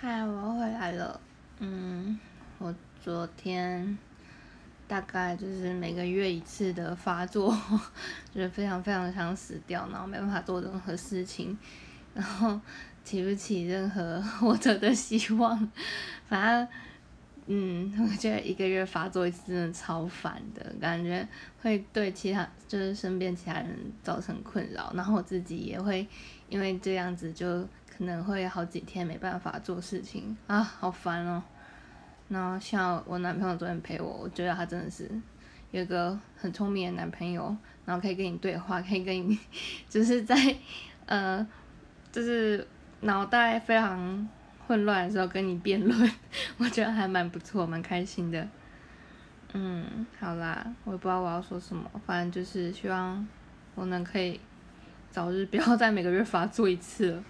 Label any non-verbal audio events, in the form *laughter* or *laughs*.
嗨，我回来了。嗯，我昨天大概就是每个月一次的发作，*laughs* 就是非常非常想死掉，然后没办法做任何事情，然后提不起任何 *laughs* 活着的希望。反正，嗯，我觉得一个月发作一次真的超烦的，感觉会对其他就是身边其他人造成困扰，然后我自己也会因为这样子就。可能会好几天没办法做事情啊，好烦哦。那像我男朋友昨天陪我，我觉得他真的是有一个很聪明的男朋友，然后可以跟你对话，可以跟你 *laughs* 就是在呃，就是脑袋非常混乱的时候跟你辩论，我觉得还蛮不错，蛮开心的。嗯，好啦，我也不知道我要说什么，反正就是希望我能可以早日不要再每个月发作一次了。